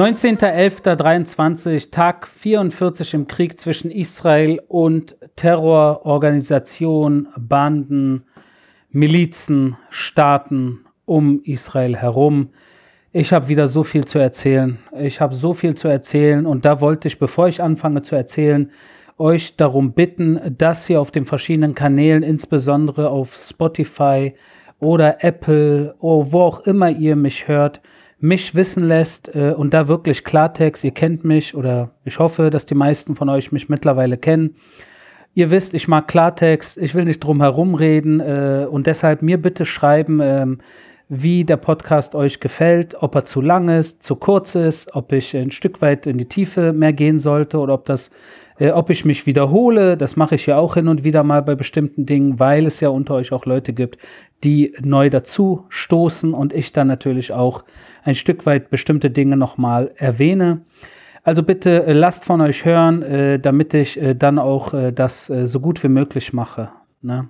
19.11.23, Tag 44 im Krieg zwischen Israel und Terrororganisationen, Banden, Milizen, Staaten um Israel herum. Ich habe wieder so viel zu erzählen. Ich habe so viel zu erzählen und da wollte ich, bevor ich anfange zu erzählen, euch darum bitten, dass ihr auf den verschiedenen Kanälen, insbesondere auf Spotify oder Apple oder wo auch immer ihr mich hört, mich wissen lässt äh, und da wirklich Klartext, ihr kennt mich oder ich hoffe, dass die meisten von euch mich mittlerweile kennen. Ihr wisst, ich mag Klartext, ich will nicht drum herum reden äh, und deshalb mir bitte schreiben, äh, wie der Podcast euch gefällt, ob er zu lang ist, zu kurz ist, ob ich ein Stück weit in die Tiefe mehr gehen sollte oder ob das äh, ob ich mich wiederhole, das mache ich ja auch hin und wieder mal bei bestimmten Dingen, weil es ja unter euch auch Leute gibt, die neu dazu stoßen und ich dann natürlich auch ein Stück weit bestimmte Dinge nochmal erwähne. Also bitte äh, lasst von euch hören, äh, damit ich äh, dann auch äh, das äh, so gut wie möglich mache. Ne?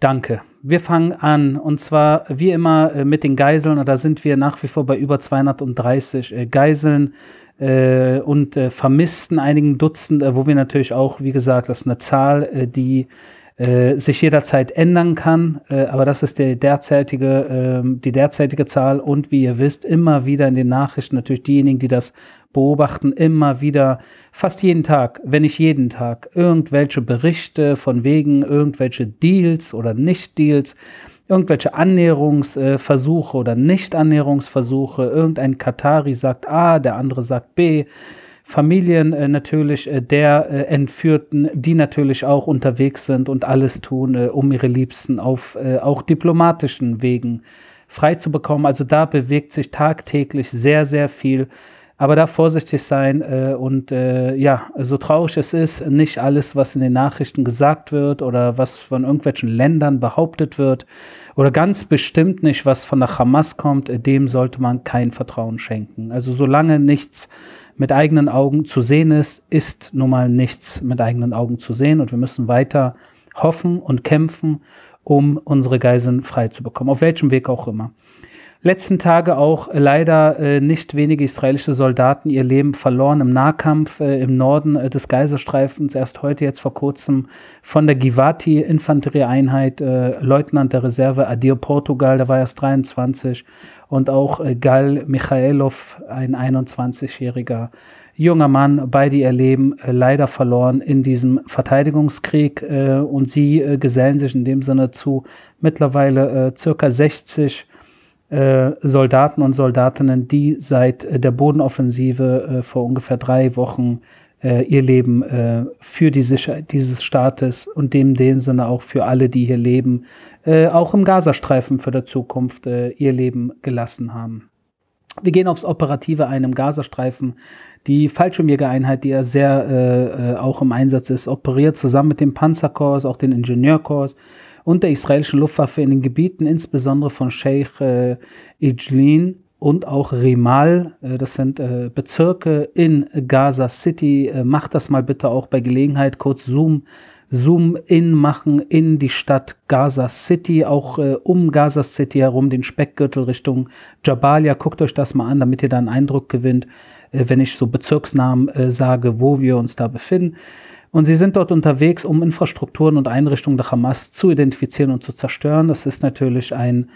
Danke. Wir fangen an und zwar wie immer mit den Geiseln da sind wir nach wie vor bei über 230 Geiseln äh, und äh, vermissten einigen Dutzend, äh, wo wir natürlich auch, wie gesagt, das ist eine Zahl, äh, die äh, sich jederzeit ändern kann, äh, aber das ist der derzeitige, ähm, die derzeitige Zahl. Und wie ihr wisst, immer wieder in den Nachrichten natürlich diejenigen, die das beobachten, immer wieder, fast jeden Tag, wenn nicht jeden Tag, irgendwelche Berichte von wegen irgendwelche Deals oder Nicht-Deals, irgendwelche Annäherungsversuche oder Nicht-Annäherungsversuche. Irgendein Katari sagt A, der andere sagt B. Familien äh, natürlich äh, der äh, Entführten, die natürlich auch unterwegs sind und alles tun, äh, um ihre Liebsten auf äh, auch diplomatischen Wegen frei zu bekommen. Also da bewegt sich tagtäglich sehr, sehr viel aber da vorsichtig sein äh, und äh, ja, so traurig es ist, nicht alles, was in den Nachrichten gesagt wird oder was von irgendwelchen Ländern behauptet wird oder ganz bestimmt nicht, was von der Hamas kommt, äh, dem sollte man kein Vertrauen schenken. Also solange nichts mit eigenen Augen zu sehen ist, ist nun mal nichts mit eigenen Augen zu sehen. Und wir müssen weiter hoffen und kämpfen, um unsere Geiseln frei zu bekommen, auf welchem Weg auch immer letzten Tage auch leider äh, nicht wenige israelische Soldaten ihr Leben verloren im Nahkampf äh, im Norden äh, des Geiselstreifens. Erst heute, jetzt vor kurzem, von der Givati-Infanterieeinheit, äh, Leutnant der Reserve Adir Portugal, der war erst 23, und auch äh, Gal Michaelov, ein 21-jähriger junger Mann, beide ihr Leben äh, leider verloren in diesem Verteidigungskrieg. und sie gesellen sich in dem Sinne zu mittlerweile circa 60 äh, Soldaten und Soldatinnen, die seit äh, der Bodenoffensive äh, vor ungefähr drei Wochen äh, ihr Leben äh, für die Sicherheit dieses Staates und dem, dem Sinne auch für alle, die hier leben, auch im Gazastreifen für die Zukunft ihr Leben gelassen haben. Wir gehen aufs Operative ein im Gazastreifen. Die Fallschirmjägereinheit, die ja sehr auch im Einsatz ist, operiert zusammen mit dem Panzerkorps, auch den Ingenieurkorps und der israelischen Luftwaffe in den Gebieten, insbesondere von Sheikh äh, Ijlin und auch Rimal, äh, das sind äh, Bezirke in Gaza City. Äh, macht das mal bitte auch bei Gelegenheit, kurz Zoom, Zoom in machen in die Stadt Gaza City, auch äh, um Gaza City herum, den Speckgürtel Richtung Jabalia. Guckt euch das mal an, damit ihr da einen Eindruck gewinnt, äh, wenn ich so Bezirksnamen sage, wo wir uns da befinden. Und sie sind dort unterwegs, um Infrastrukturen und Einrichtungen der Hamas zu identifizieren und zu zerstören. Das ist natürlich ein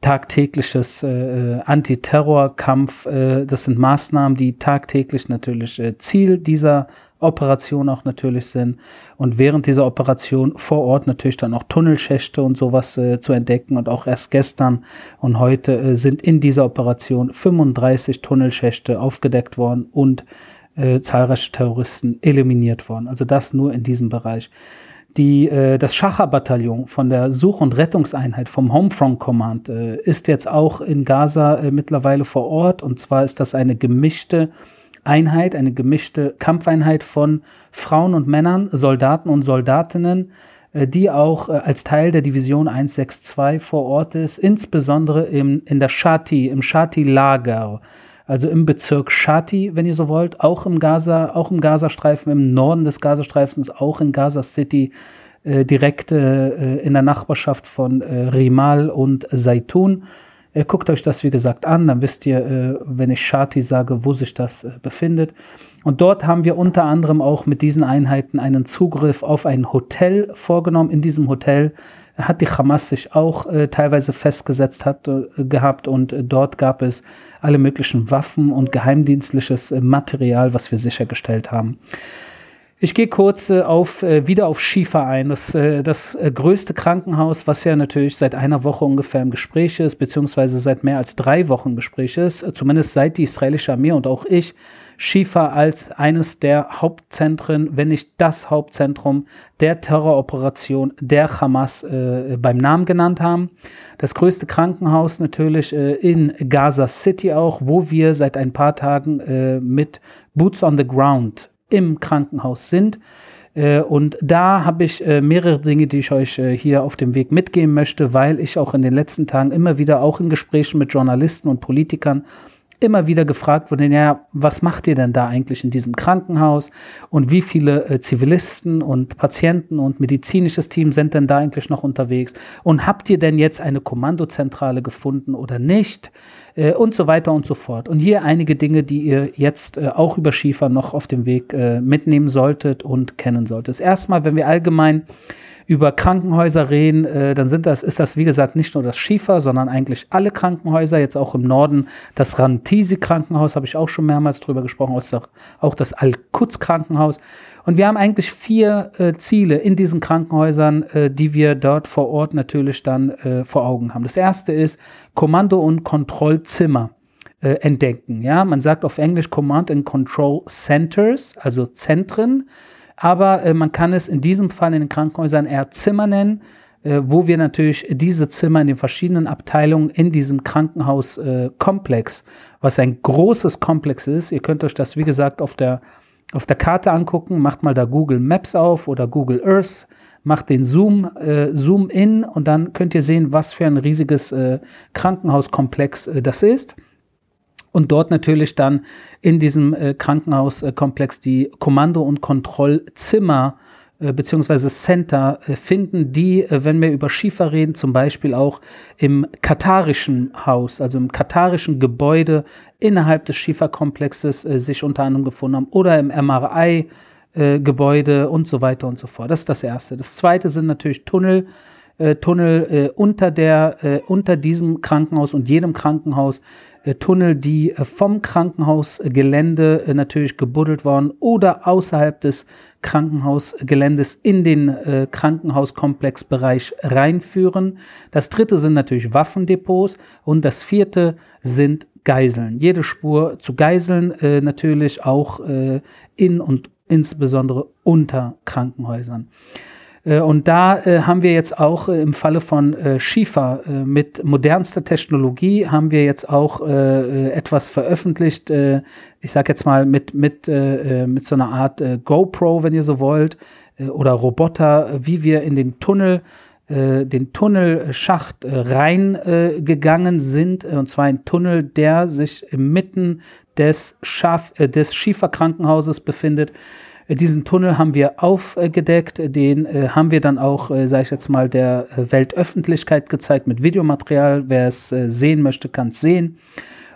tagtägliches äh, Antiterrorkampf. Äh, das sind Maßnahmen, die tagtäglich natürlich äh, Ziel dieser Operation auch natürlich sind. Und während dieser Operation vor Ort natürlich dann auch Tunnelschächte und sowas äh, zu entdecken. Und auch erst gestern und heute äh, sind in dieser Operation 35 Tunnelschächte aufgedeckt worden und äh, zahlreiche Terroristen eliminiert worden. Also das nur in diesem Bereich. Die, äh, das Schacher-Bataillon von der Such- und Rettungseinheit vom Homefront Command äh, ist jetzt auch in Gaza äh, mittlerweile vor Ort. Und zwar ist das eine gemischte Einheit, eine gemischte Kampfeinheit von Frauen und Männern, Soldaten und Soldatinnen, äh, die auch äh, als Teil der Division 162 vor Ort ist, insbesondere im, in der Shati, im Shati-Lager also im Bezirk Shati, wenn ihr so wollt, auch im Gaza, auch im Gazastreifen, im Norden des Gazastreifens, auch in Gaza City, äh, direkt äh, in der Nachbarschaft von äh, Rimal und Zaitun. Äh, guckt euch das, wie gesagt, an, dann wisst ihr, äh, wenn ich Shati sage, wo sich das äh, befindet. Und dort haben wir unter anderem auch mit diesen Einheiten einen Zugriff auf ein Hotel vorgenommen. In diesem Hotel hat die Hamas sich auch äh, teilweise festgesetzt hat, äh, gehabt und äh, dort gab es alle möglichen Waffen und geheimdienstliches Material, was wir sichergestellt haben. Ich gehe kurz äh, auf, äh, wieder auf Schiefer ein. Das, äh, das äh, größte Krankenhaus, was ja natürlich seit einer Woche ungefähr im Gespräch ist, beziehungsweise seit mehr als drei Wochen im Gespräch ist, äh, zumindest seit die israelische Armee und auch ich Schiefer als eines der Hauptzentren, wenn nicht das Hauptzentrum der Terroroperation der Hamas äh, beim Namen genannt haben. Das größte Krankenhaus natürlich in Gaza City auch, wo wir seit ein paar Tagen mit Boots on the Ground im Krankenhaus sind. Äh, und da habe ich äh, mehrere Dinge, die ich euch äh, hier auf dem Weg mitgeben möchte, weil ich auch in den letzten Tagen immer wieder, auch in Gesprächen mit Journalisten und Politikern, immer wieder gefragt wurde, ja, was macht ihr denn da eigentlich in diesem Krankenhaus und wie viele äh, Zivilisten und Patienten und medizinisches Team sind denn da eigentlich noch unterwegs und habt ihr denn jetzt eine Kommandozentrale gefunden oder nicht äh, und so weiter und so fort. Und hier einige Dinge, die ihr jetzt äh, auch über Schiefer noch auf dem Weg äh, mitnehmen solltet und kennen solltet. Erstmal, wenn wir allgemein über Krankenhäuser reden, äh, dann sind das, ist das wie gesagt nicht nur das Schiefer, sondern eigentlich alle Krankenhäuser. Jetzt auch im Norden das Rantisi Krankenhaus, habe ich auch schon mehrmals drüber gesprochen, auch das Al-Quds Krankenhaus. Und wir haben eigentlich vier äh, Ziele in diesen Krankenhäusern, äh, die wir dort vor Ort natürlich dann äh, vor Augen haben. Das erste ist Kommando- und Kontrollzimmer äh, entdecken. Ja, man sagt auf Englisch Command and Control Centers, also Zentren aber äh, man kann es in diesem Fall in den Krankenhäusern eher Zimmer nennen, äh, wo wir natürlich diese Zimmer in den verschiedenen Abteilungen in diesem Krankenhauskomplex, äh, was ein großes Komplex ist, ihr könnt euch das wie gesagt auf der, auf der Karte angucken, macht mal da Google Maps auf oder Google Earth, macht den Zoom, äh, Zoom in und dann könnt ihr sehen, was für ein riesiges äh, Krankenhauskomplex das ist und dort natürlich dann in diesem äh, Krankenhauskomplex die Kommando- und Kontrollzimmer äh, beziehungsweise Center äh, finden, die, äh, wenn wir über Schiefer reden, zum Beispiel auch im katarischen Haus, also im katarischen Gebäude innerhalb des Schieferkomplexes sich unter anderem gefunden haben oder im MRI. Äh, Gebäude und so weiter und so fort. Das ist das Erste. Das Zweite sind natürlich Tunnel, Tunnel unter, der, unter diesem Krankenhaus und jedem Krankenhaus Tunnel, die äh, vom Krankenhausgelände äh, natürlich gebuddelt waren oder außerhalb des Krankenhausgeländes in den Krankenhauskomplexbereich reinführen. Das dritte sind natürlich Waffendepots und das vierte sind Geiseln. Jede Spur zu Geiseln natürlich auch in und insbesondere unter Krankenhäusern. Äh, und da äh, haben wir jetzt auch äh, im Falle von Schiefer mit modernster Technologie haben wir jetzt auch etwas veröffentlicht. ich sage jetzt mal mit, mit, mit so einer Art GoPro, wenn ihr so wollt, oder Roboter, wie wir in den Tunnel den Tunnelschacht reingegangen sind, und zwar ein Tunnel, der sich inmitten des, Schaf des Schieferkrankenhauses befindet. Diesen Tunnel haben wir aufgedeckt, den äh, haben wir dann auch, äh, sage ich jetzt mal, der äh, Weltöffentlichkeit gezeigt mit Videomaterial. Wer es äh, sehen möchte, kann es sehen.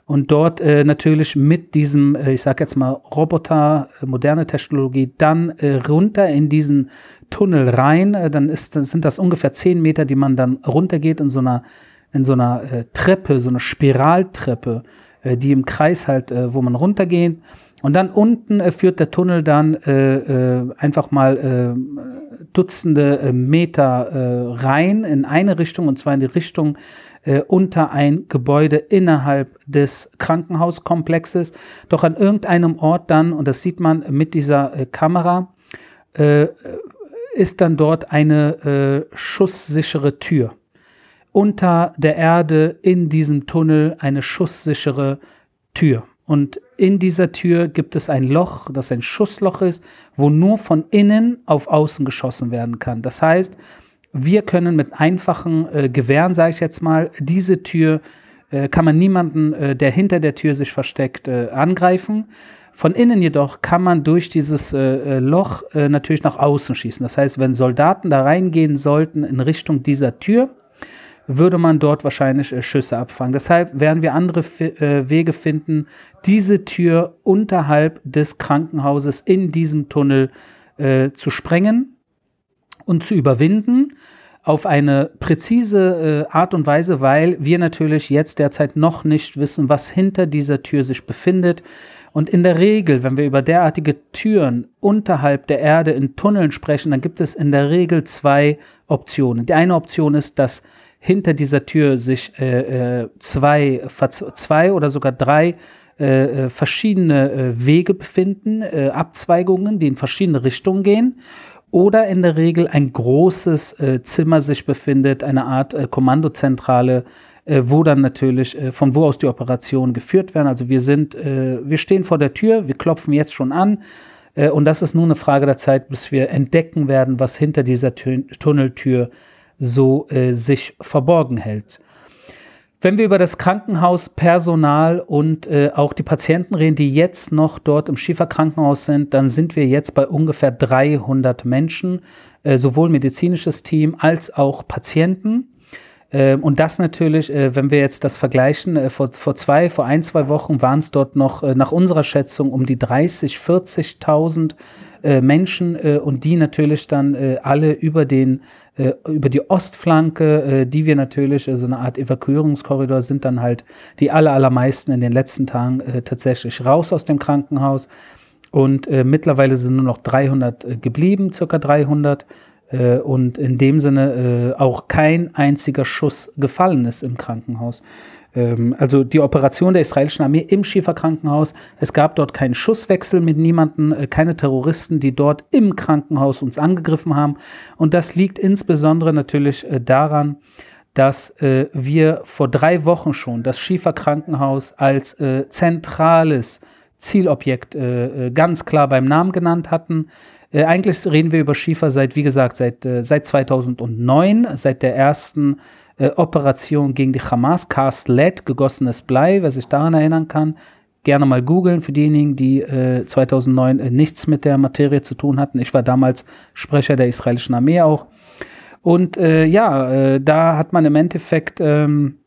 Und dort äh, natürlich mit diesem, äh, ich sage jetzt mal, Roboter, moderne Technologie, dann runter in diesen Tunnel rein. dann ist, sind das ungefähr zehn Meter, die man dann runtergeht in so einer, in so einer Treppe, so eine Spiraltreppe, die im Kreis halt, wo man runtergeht. Und dann unten äh, führt der Tunnel dann äh, äh, einfach mal äh, Dutzende äh, Meter äh, rein in eine Richtung, und zwar in die Richtung unter ein Gebäude innerhalb des Krankenhauskomplexes. Doch an irgendeinem Ort dann, und das sieht man mit dieser Kamera, ist dann dort eine schusssichere Tür. Unter der Erde in diesem Tunnel eine schusssichere Tür. Und in dieser Tür gibt es ein Loch, das ein Schussloch ist, wo nur von innen auf außen geschossen werden kann. Das heißt, wir können mit einfachen äh, Gewehren, sage ich jetzt mal, diese Tür, äh, kann man niemanden, äh, der hinter der Tür sich versteckt, äh, angreifen. Von innen jedoch kann man durch dieses äh, äh, Loch natürlich nach außen schießen. Das heißt, wenn Soldaten da reingehen sollten in Richtung dieser Tür, würde man dort wahrscheinlich äh, Schüsse abfangen. Deshalb werden wir andere äh, Wege finden, diese Tür unterhalb des Krankenhauses in diesem Tunnel äh, zu sprengen und zu überwinden auf eine präzise äh, Art und Weise, weil wir natürlich jetzt derzeit noch nicht wissen, was hinter dieser Tür sich befindet. Und in der Regel, wenn wir über derartige Türen unterhalb der Erde in Tunneln sprechen, dann gibt es in der Regel zwei Optionen. Die eine Option ist, dass hinter dieser Tür sich äh, äh zwei, zwei oder sogar drei äh, äh, verschiedene äh, Wege befinden, äh, Abzweigungen, die in verschiedene Richtungen gehen oder in der Regel ein großes äh, Zimmer sich befindet, eine Art äh, Kommandozentrale, äh, wo dann natürlich äh, von wo aus die Operationen geführt werden. Also wir sind, äh, wir stehen vor der Tür, wir klopfen jetzt schon an äh, und das ist nur eine Frage der Zeit, bis wir entdecken werden, was hinter dieser Tü Tunneltür so sich verborgen hält. Wenn wir über das Krankenhauspersonal und äh, auch die Patienten reden, die jetzt noch dort im Schieferkrankenhaus sind, dann sind wir jetzt bei ungefähr 300 Menschen, äh, sowohl medizinisches Team als auch Patienten. Äh, und das natürlich, äh, wenn wir jetzt das vergleichen, äh, vor, vor zwei, vor ein, zwei Wochen waren es dort noch äh, nach unserer Schätzung um die 30, 40.000 Menschen und die natürlich dann alle über den äh, über die Ostflanke, äh, die wir natürlich, äh, so eine Art Evakuierungskorridor, sind dann halt die aller, allermeisten in den letzten Tagen äh, tatsächlich raus aus dem Krankenhaus. Und äh, mittlerweile sind nur noch 300 äh, geblieben, circa 300. und in dem Sinne auch kein einziger Schuss gefallen ist im Krankenhaus. Ähm, also die Operation der israelischen Armee im Schieferkrankenhaus. Es gab dort keinen Schusswechsel mit niemandem, äh, keine Terroristen, die dort im Krankenhaus uns angegriffen haben. Und das liegt insbesondere natürlich äh, daran, dass äh, wir vor drei Wochen schon das Schieferkrankenhaus als äh, zentrales Zielobjekt äh, äh, ganz klar beim Namen genannt hatten. Äh, eigentlich reden wir über Schiefer seit, wie gesagt, seit, äh, seit 2009, seit der ersten äh, Operation gegen die Hamas, Cast Lead, gegossenes Blei, wer sich daran erinnern kann. Gerne mal googeln für diejenigen, die äh, 2009 äh, nichts mit der Materie zu tun hatten. Ich war damals Sprecher der israelischen Armee auch. Und äh, ja, äh, da hat man im Endeffekt ähm,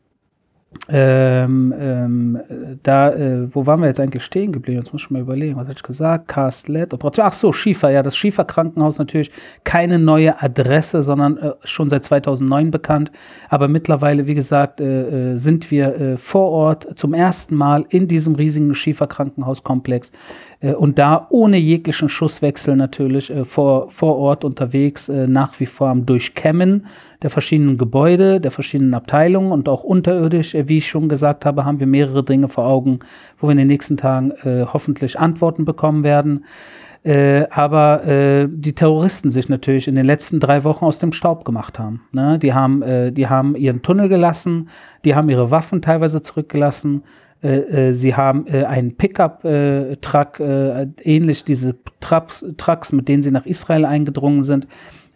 ähm, ähm, da, äh, wo waren wir jetzt eigentlich stehen geblieben? Jetzt muss ich mal überlegen, was hatte ich gesagt? Cast LED, Operation. Ach so, Schiefer, ja, das Schiefer-Krankenhaus natürlich keine neue Adresse, sondern äh, schon seit 2009 bekannt. Aber mittlerweile, wie gesagt, äh, äh, sind wir äh, vor Ort zum ersten Mal in diesem riesigen Schiefer-Krankenhauskomplex äh, und da ohne jeglichen Schusswechsel natürlich äh, vor, vor Ort unterwegs, äh, nach wie vor am Durchkämmen der verschiedenen Gebäude, der verschiedenen Abteilungen und auch unterirdisch, wie ich schon gesagt habe, haben wir mehrere Dinge vor Augen, wo wir in den nächsten Tagen äh, hoffentlich Antworten bekommen werden. Äh, aber äh, die Terroristen sich natürlich in den letzten drei Wochen aus dem Staub gemacht haben. Ne? Die haben, äh, die haben ihren Tunnel gelassen, die haben ihre Waffen teilweise zurückgelassen, äh, äh, sie haben äh, einen Pickup-Truck, ähnlich diese Trucks, Trucks, mit denen sie nach Israel eingedrungen sind.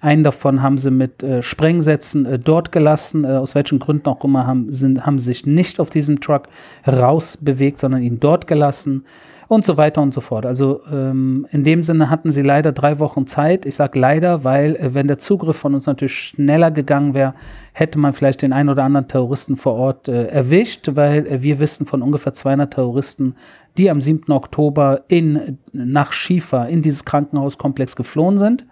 Einen davon haben sie mit äh, Sprengsätzen äh, dort gelassen. Äh, aus welchen Gründen auch immer haben, sind, haben sie sich nicht auf diesem Truck rausbewegt, sondern ihn dort gelassen und so weiter und so fort. Also ähm, in dem Sinne hatten sie leider drei Wochen Zeit. Ich sage leider, weil äh, wenn der Zugriff von uns natürlich schneller gegangen wäre, hätte man vielleicht den einen oder anderen Terroristen vor Ort äh, erwischt, weil äh, wir wissen von ungefähr 200 Terroristen, die am 7. Oktober in, nach Schiefer in dieses Krankenhauskomplex geflohen sind.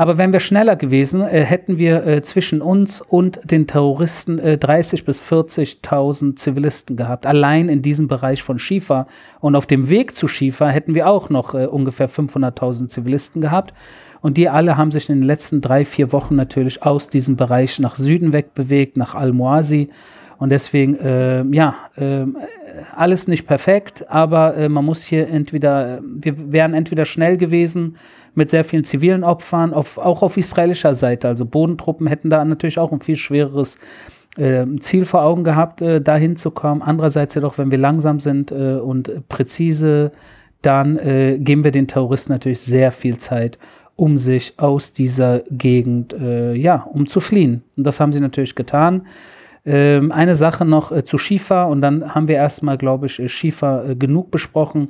Aber wären wir schneller gewesen, äh, hätten wir äh, zwischen uns und den Terroristen äh, 30.000 bis 40.000 Zivilisten gehabt. Allein in diesem Bereich von Schiefer. Und auf dem Weg zu Schiefer hätten wir auch noch äh, ungefähr 500.000 Zivilisten gehabt. Und die alle haben sich in den letzten drei, vier Wochen natürlich aus diesem Bereich nach Süden wegbewegt, nach Al-Muasi. Und deswegen, äh, ja, äh, alles nicht perfekt, aber äh, man muss hier entweder, wir wären entweder schnell gewesen mit sehr vielen zivilen Opfern, auf, auch auf israelischer Seite. Also Bodentruppen hätten da natürlich auch ein viel schwereres äh, Ziel vor Augen gehabt, äh, dahin zu kommen. Andererseits jedoch, wenn wir langsam sind äh, und präzise, dann äh, geben wir den Terroristen natürlich sehr viel Zeit, um sich aus dieser Gegend, äh, ja, um zu fliehen. Und das haben sie natürlich getan. Ähm, eine Sache noch äh, zu Schiefer und dann haben wir erstmal, glaube ich, äh, Schiefer äh, genug besprochen.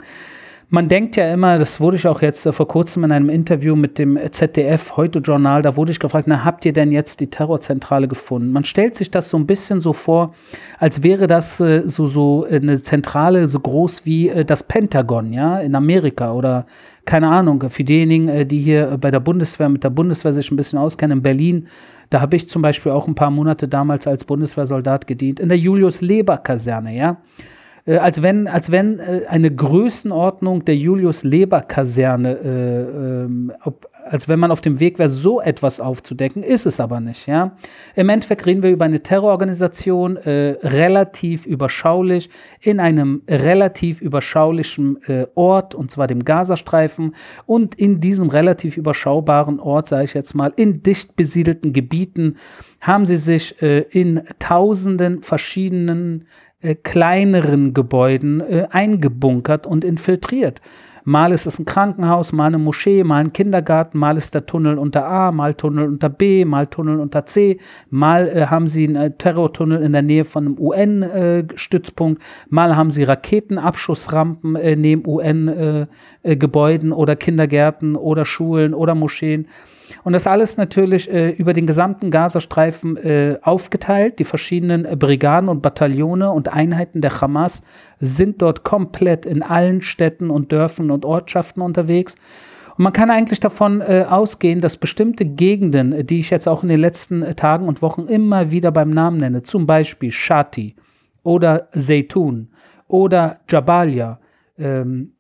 man denkt ja immer, das wurde ich auch jetzt äh, vor kurzem in einem Interview mit dem ZDF Heute Journal, da wurde ich gefragt, na, habt ihr denn jetzt die Terrorzentrale gefunden? Man stellt sich das so ein bisschen so vor, als wäre das äh, so, so eine Zentrale so groß wie äh, das Pentagon, ja, in Amerika oder keine Ahnung, für diejenigen, die hier bei der Bundeswehr, mit der Bundeswehr sich ein bisschen auskennen, in Berlin, da habe ich zum Beispiel auch ein paar Monate damals als Bundeswehrsoldat gedient, in der Julius-Leber-Kaserne, ja. Äh, als wenn, als wenn äh, eine Größenordnung der Julius-Leber-Kaserne, äh, ähm, als wenn man auf dem Weg wäre, so etwas aufzudecken, ist es aber nicht. Ja? Im Endeffekt reden wir über eine Terrororganisation, äh, relativ überschaulich, in einem relativ überschaulichen äh, Ort, und zwar dem Gazastreifen. Und in diesem relativ überschaubaren Ort, sage ich jetzt mal, in dicht besiedelten Gebieten, haben sie sich äh, in tausenden verschiedenen äh, kleineren Gebäuden äh, eingebunkert und infiltriert. Mal ist es ein Krankenhaus, mal eine Moschee, mal ein Kindergarten, mal ist der Tunnel unter A, mal Tunnel unter B, mal Tunnel unter C, mal äh, haben sie einen äh, Terrortunnel in der Nähe von einem UN-Stützpunkt, äh, mal haben sie Raketenabschussrampen äh, neben UN-Gebäuden oder Kindergärten oder Schulen oder Moscheen. Und das alles natürlich äh, über den gesamten Gazastreifen äh, aufgeteilt. Die verschiedenen äh, Brigaden und Bataillone und Einheiten der Hamas sind dort komplett in allen Städten und Dörfern und Ortschaften unterwegs. Und man kann eigentlich davon äh, ausgehen, dass bestimmte Gegenden, äh, die ich jetzt auch in den letzten Tagen und Wochen immer wieder beim Namen nenne, zum Beispiel Shati oder Zeytun oder Jabalia ähm,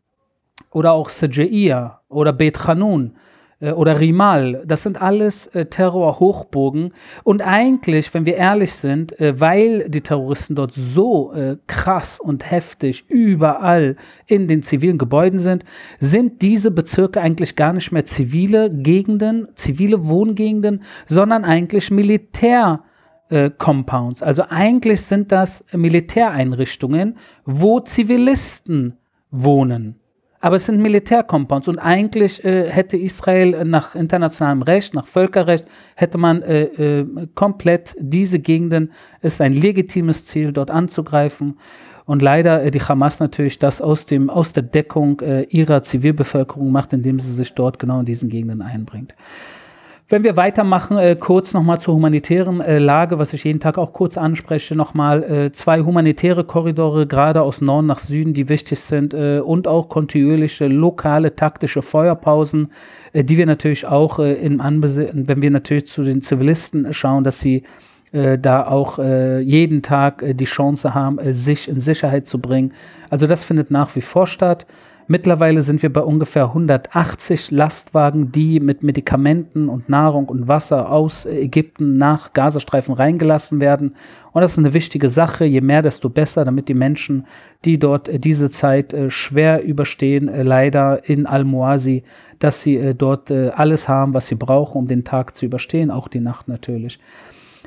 oder auch Sajaiya oder Bet Hanun, oder Rimal, das sind alles äh, Terrorhochburgen. Und eigentlich, wenn wir ehrlich sind, äh, weil die Terroristen dort so äh, krass und heftig überall in den zivilen Gebäuden sind, sind diese Bezirke eigentlich gar nicht mehr zivile Gegenden, zivile Wohngegenden, sondern eigentlich Militär. Äh, Compounds. Also eigentlich sind das Militäreinrichtungen, wo Zivilisten wohnen. Aber es sind Militärcompounds und eigentlich äh, hätte Israel nach internationalem Recht, nach Völkerrecht, hätte man äh, äh, komplett diese Gegenden, ist ein legitimes Ziel, dort anzugreifen. Und leider äh, die Hamas natürlich das aus, dem, aus der Deckung äh, ihrer Zivilbevölkerung macht, indem sie sich dort genau in diesen Gegenden einbringt. Wenn wir weitermachen, äh, kurz nochmal zur humanitären äh, Lage, was ich jeden Tag auch kurz anspreche, nochmal äh, zwei humanitäre Korridore, gerade aus Norden nach Süden, die wichtig sind äh, und auch kontinuierliche lokale taktische Feuerpausen, äh, die wir natürlich auch äh, im Anbesehen, wenn wir natürlich zu den Zivilisten schauen, dass sie da auch jeden Tag die Chance haben, sich in Sicherheit zu bringen. Also das findet nach wie vor statt. Mittlerweile sind wir bei ungefähr 180 Lastwagen, die mit Medikamenten und Nahrung und Wasser aus Ägypten nach Gazastreifen reingelassen werden. Und das ist eine wichtige Sache. Je mehr, desto besser, damit die Menschen, die dort äh, diese Zeit äh, schwer überstehen, äh, leider in Al-Muasi, dass sie dort alles haben, was sie brauchen, um den Tag zu überstehen, auch die Nacht natürlich.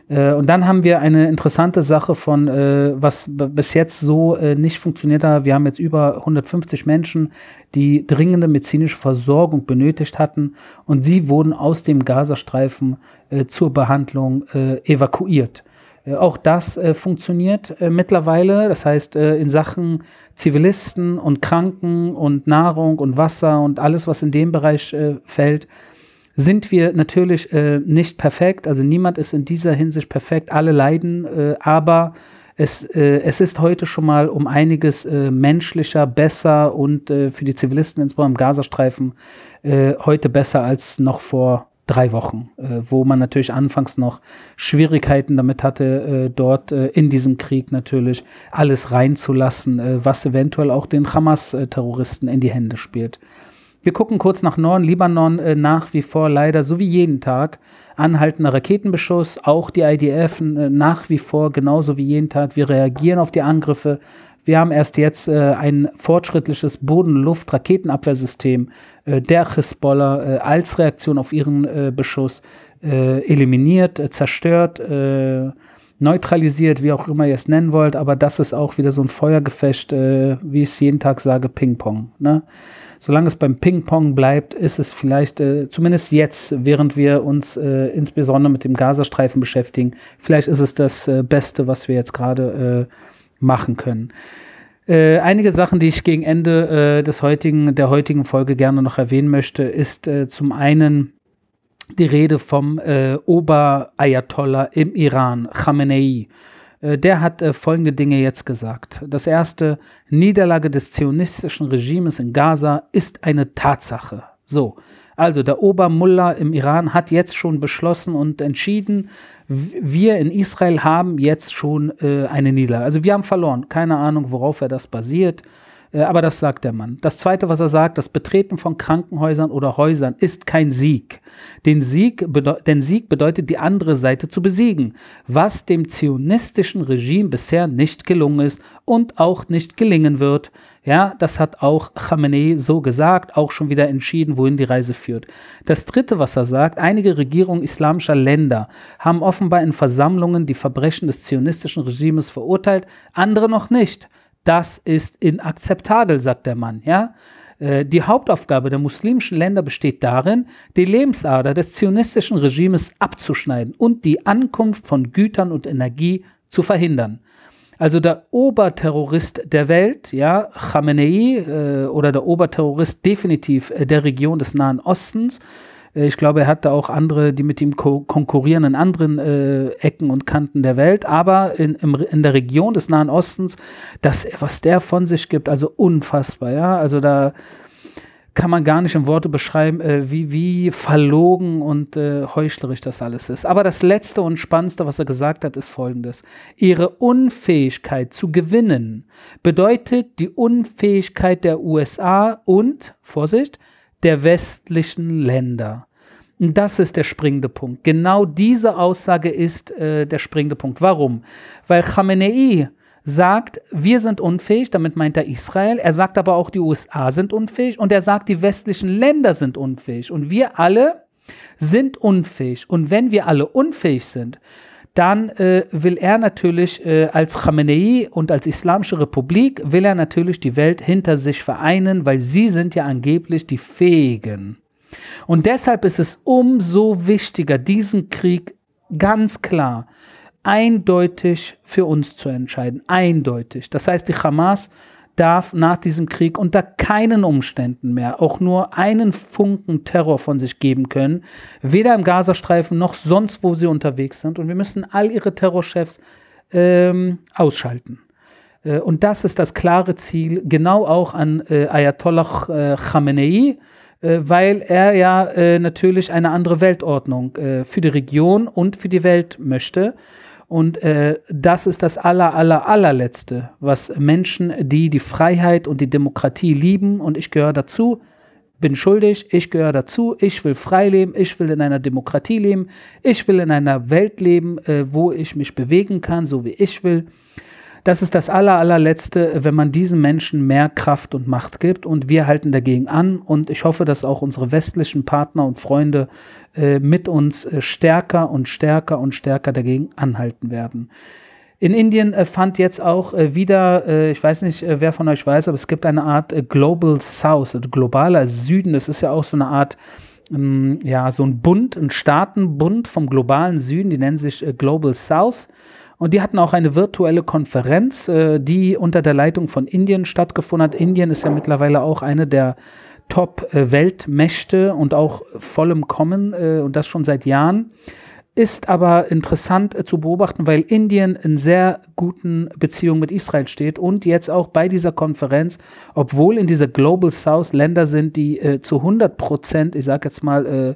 Äh, und dann haben wir eine interessante Sache von, äh, was bis jetzt so äh, nicht funktioniert hat. Wir haben jetzt über 150 Menschen, die dringende medizinische Versorgung benötigt hatten und sie wurden aus dem Gazastreifen äh, zur Behandlung äh, evakuiert. Äh, auch das funktioniert mittlerweile. Das heißt, in Sachen Zivilisten und Kranken und Nahrung und Wasser und alles, was in dem Bereich fällt, sind wir natürlich äh, nicht perfekt. Also niemand ist in dieser Hinsicht perfekt. Alle leiden, äh, aber es, äh, es ist heute schon mal um einiges äh, menschlicher, besser und äh, für die Zivilisten, insbesondere im Gazastreifen, äh, heute besser als noch vor drei Wochen, wo man natürlich anfangs noch Schwierigkeiten damit hatte, dort in diesem Krieg natürlich alles reinzulassen, was eventuell auch den Hamas-Terroristen in die Hände spielt. Wir gucken kurz nach Norden, Libanon äh, nach wie vor leider, so wie jeden Tag, anhaltender Raketenbeschuss, auch die IDF äh, nach wie vor genauso wie jeden Tag. Wir reagieren auf die Angriffe. Wir haben erst jetzt äh, ein fortschrittliches Boden-Luft-Raketenabwehrsystem äh, der Hisbollah äh, als Reaktion auf ihren äh, Beschuss eliminiert, zerstört, neutralisiert, wie auch immer ihr es nennen wollt. Aber das ist auch wieder so ein Feuergefecht, wie ich es jeden Tag sage, Ping-Pong. Ne? Solange es beim Ping-Pong bleibt, ist es vielleicht, äh, zumindest jetzt, während wir uns äh, insbesondere mit dem Gazastreifen beschäftigen, vielleicht ist es das äh, Beste, was wir jetzt gerade äh, machen können. Äh, einige Sachen, die ich gegen Ende äh, des heutigen, der heutigen Folge gerne noch erwähnen möchte, ist zum einen die Rede vom Ober-Ayatollah im Iran, Khamenei. Äh, der hat äh, folgende Dinge jetzt gesagt. Das erste, Niederlage des zionistischen Regimes in Gaza ist eine Tatsache. So, also der Obermullah im Iran hat jetzt schon beschlossen und entschieden, wir in Israel haben jetzt schon äh, eine Niederlage. Also wir haben verloren. Keine Ahnung, worauf er das basiert. Äh, aber das sagt der Mann. Das Zweite, was er sagt, das Betreten von Krankenhäusern oder Häusern ist kein Sieg. Den Sieg, denn Sieg bedeutet, die andere Seite zu besiegen, was dem zionistischen Regime bisher nicht gelungen ist und auch nicht gelingen wird. Ja, das hat auch Khamenei so gesagt, auch schon wieder entschieden, wohin die Reise führt. Das Dritte, was er sagt, einige Regierungen islamischer Länder haben offenbar in Versammlungen die Verbrechen des zionistischen Regimes verurteilt, andere noch nicht. Das ist inakzeptabel, sagt der Mann. Ja? Äh, die Hauptaufgabe der muslimischen Länder besteht darin, die Lebensader des zionistischen Regimes abzuschneiden und die Ankunft von Gütern und Energie zu verhindern. Also der Oberterrorist der Welt, ja, Khamenei äh, oder der Oberterrorist definitiv äh, der Region des Nahen Ostens, ich glaube, er hatte auch andere, die mit ihm ko konkurrieren in anderen äh, Ecken und Kanten der Welt. Aber in, im, in der Region des Nahen Ostens, das, was der von sich gibt, also unfassbar. Ja, also da kann man gar nicht in Worte beschreiben, äh, wie, wie verlogen und äh, heuchlerisch das alles ist. Aber das Letzte und Spannendste, was er gesagt hat, ist Folgendes. Ihre Unfähigkeit zu gewinnen bedeutet die Unfähigkeit der USA und, Vorsicht, der westlichen Länder. Und das ist der springende Punkt. Genau diese Aussage ist äh, der springende Punkt. Warum? Weil Khamenei sagt, wir sind unfähig, damit meint er Israel. Er sagt aber auch, die USA sind unfähig und er sagt, die westlichen Länder sind unfähig. Und wir alle sind unfähig. Und wenn wir alle unfähig sind, dann äh, will er natürlich äh, als Khamenei und als Islamische Republik, will er natürlich die Welt hinter sich vereinen, weil sie sind ja angeblich die Fähigen. Und deshalb ist es umso wichtiger, diesen Krieg ganz klar, eindeutig für uns zu entscheiden. Eindeutig. Das heißt, die Hamas darf nach diesem Krieg unter keinen Umständen mehr auch nur einen Funken Terror von sich geben können, weder im Gazastreifen noch sonst, wo sie unterwegs sind. Und wir müssen all ihre Terrorchefs ähm, ausschalten. Äh, und das ist das klare Ziel, genau auch an äh, Ayatollah äh, Khamenei, äh, weil er ja äh, natürlich eine andere Weltordnung äh, für die Region und für die Welt möchte. Und äh, das ist das aller, aller, allerletzte, was Menschen, die die Freiheit und die Demokratie lieben, und ich gehöre dazu, bin schuldig, ich gehöre dazu, ich will frei leben, ich will in einer Demokratie leben, ich will in einer Welt leben, äh, wo ich mich bewegen kann, so wie ich will. Das ist das aller, allerletzte, wenn man diesen Menschen mehr Kraft und Macht gibt. Und wir halten dagegen an. Und ich hoffe, dass auch unsere westlichen Partner und Freunde äh, mit uns äh, stärker und stärker und stärker dagegen anhalten werden. In Indien äh, fand jetzt auch äh, wieder, äh, ich weiß nicht, äh, wer von euch weiß, aber es gibt eine Art Global South, also globaler Süden. Das ist ja auch so eine Art, ähm, ja, so ein Bund, ein Staatenbund vom globalen Süden, die nennen sich Global South. Und die hatten auch eine virtuelle Konferenz, äh, die unter der Leitung von Indien stattgefunden hat. Indien ist ja mittlerweile auch eine der Top-Weltmächte und auch voll im Kommen äh, und das schon seit Jahren. Ist aber interessant äh, zu beobachten, weil Indien in sehr guten Beziehungen mit Israel steht und jetzt auch bei dieser Konferenz, obwohl in dieser Global South Länder sind, die äh, zu 100 Prozent, ich sage jetzt mal,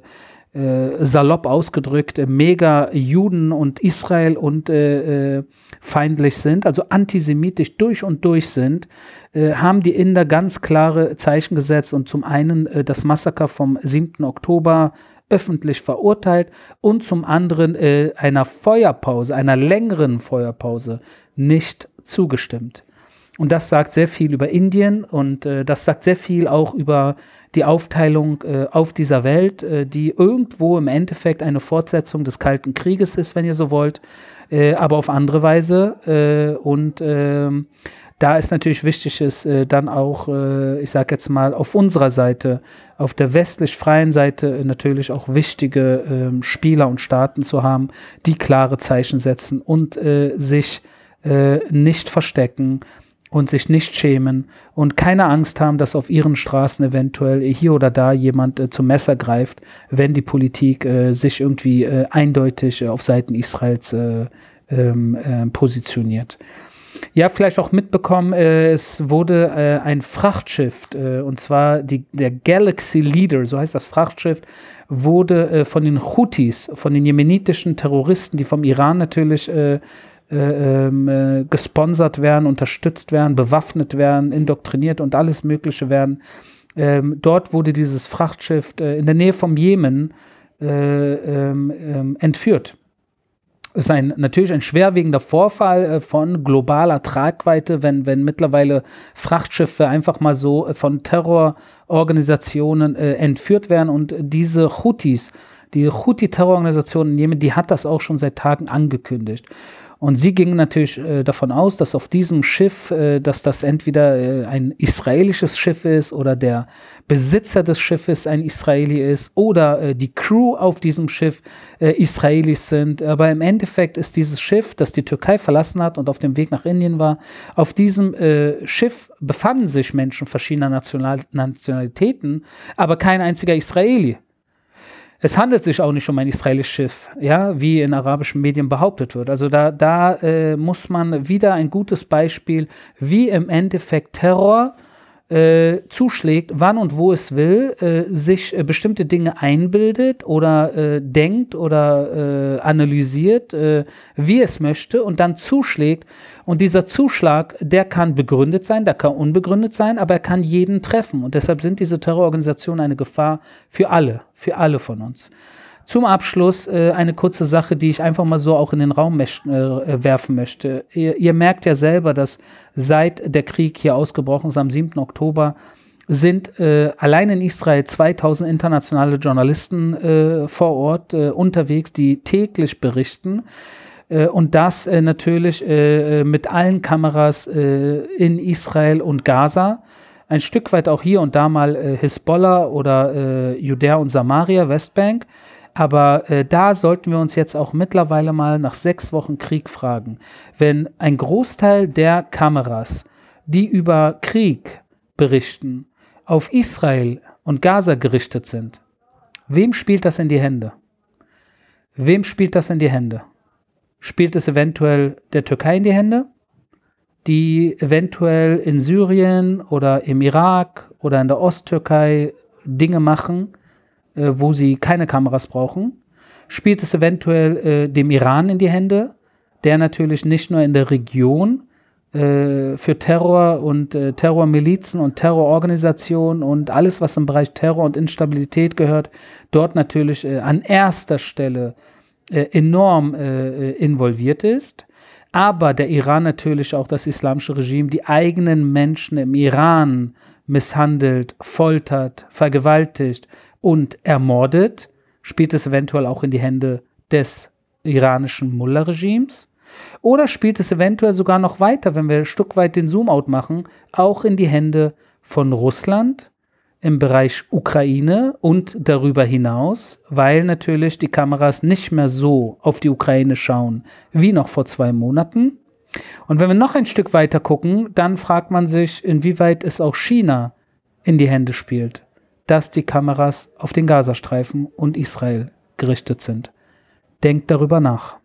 äh, salopp ausgedrückt, äh, mega Juden und Israel und äh, äh, feindlich sind, also antisemitisch durch und durch sind, äh, haben die Inder ganz klare Zeichen gesetzt und zum einen das Massaker vom 7. Oktober öffentlich verurteilt und zum anderen einer Feuerpause, einer längeren Feuerpause nicht zugestimmt. Und das sagt sehr viel über Indien und das sagt sehr viel auch über die Aufteilung äh, auf dieser Welt, äh, die irgendwo im Endeffekt eine Fortsetzung des Kalten Krieges ist, wenn ihr so wollt, äh, aber auf andere Weise. Äh, und ähm, da ist natürlich wichtig, ist äh, dann auch, äh, ich sage jetzt mal, auf unserer Seite, auf der westlich freien Seite natürlich auch wichtige ähm, Spieler und Staaten zu haben, die klare Zeichen setzen und sich nicht verstecken und sich nicht schämen und keine Angst haben, dass auf ihren Straßen eventuell hier oder da jemand äh, zum Messer greift, wenn die Politik äh, sich irgendwie äh, eindeutig äh, auf Seiten Israels äh, ähm, äh, positioniert. Ja, vielleicht auch mitbekommen, es wurde ein Frachtschiff, und zwar die, der Galaxy Leader, so heißt das Frachtschiff, wurde von den Houthis, von den jemenitischen Terroristen, die vom Iran natürlich äh, ähm, äh, gesponsert werden, unterstützt werden, bewaffnet werden, indoktriniert und alles Mögliche werden. Ähm, dort wurde dieses Frachtschiff äh, in der Nähe vom Jemen äh, ähm, ähm, entführt. Das ist ein, natürlich ein schwerwiegender Vorfall äh, von globaler Tragweite, wenn, wenn mittlerweile Frachtschiffe einfach mal so von Terrororganisationen entführt werden und diese Houthis, die Houthi-Terrororganisation in Jemen, die hat das auch schon seit Tagen angekündigt. Und sie gingen natürlich äh, davon aus, dass auf diesem Schiff, äh, dass das entweder äh, ein israelisches Schiff ist oder der Besitzer des Schiffes ein Israeli ist oder äh, die Crew auf diesem Schiff äh, Israelis sind. Aber im Endeffekt ist dieses Schiff, das die Türkei verlassen hat und auf dem Weg nach Indien war, auf diesem äh, Schiff befanden sich Menschen verschiedener National Nationalitäten, aber kein einziger Israeli. Es handelt sich auch nicht um ein israelisches Schiff, ja, wie in arabischen Medien behauptet wird. Also da, da äh, muss man wieder ein gutes Beispiel, wie im Endeffekt Terror äh, zuschlägt, wann und wo es will, äh, sich äh, bestimmte Dinge einbildet oder äh, denkt oder äh, analysiert, äh, wie es möchte und dann zuschlägt. Und dieser Zuschlag, der kann begründet sein, der kann unbegründet sein, aber er kann jeden treffen. Und deshalb sind diese Terrororganisationen eine Gefahr für alle, für alle von uns. Zum Abschluss äh, eine kurze Sache, die ich einfach mal so auch in den Raum möcht, äh, werfen möchte. Ihr, ihr, merkt ja selber, dass seit der Krieg hier ausgebrochen ist, am 7. Oktober, sind äh, allein in Israel 2000 internationale Journalisten äh, vor Ort äh, unterwegs, die täglich berichten. Äh, und das natürlich mit allen Kameras in Israel und Gaza ein Stück weit auch hier und da mal äh, Hisbollah oder äh, Judäa und Samaria, Westbank. Aber äh, da sollten wir uns jetzt auch mittlerweile mal nach sechs Wochen Krieg fragen, wenn ein Großteil der Kameras, die über Krieg berichten, auf Israel und Gaza gerichtet sind, wem spielt das in die Hände? Wem spielt das in die Hände? Spielt es eventuell der Türkei in die Hände, die eventuell in Syrien oder im Irak oder in der Osttürkei Dinge machen, äh, wo sie keine Kameras brauchen, spielt es eventuell äh, dem Iran in die Hände, der natürlich nicht nur in der Region äh, für Terror und äh, Terrormilizen und Terrororganisationen und alles, was im Bereich Terror und Instabilität gehört, dort natürlich äh, an erster Stelle äh, enorm involviert ist. Aber der Iran natürlich auch das islamische Regime, die eigenen Menschen im Iran misshandelt, foltert, vergewaltigt, und ermordet, spielt es eventuell auch in die Hände des iranischen Mullah-Regimes? Oder spielt es eventuell sogar noch weiter, wenn wir ein Stück weit den Zoom-out machen, auch in die Hände von Russland im Bereich Ukraine und darüber hinaus, weil natürlich die Kameras nicht mehr so auf die Ukraine schauen wie noch vor zwei Monaten. Und wenn wir noch ein Stück weiter gucken, dann fragt man sich, inwieweit es auch China in die Hände spielt dass die Kameras auf den Gazastreifen und Israel gerichtet sind. Denkt darüber nach.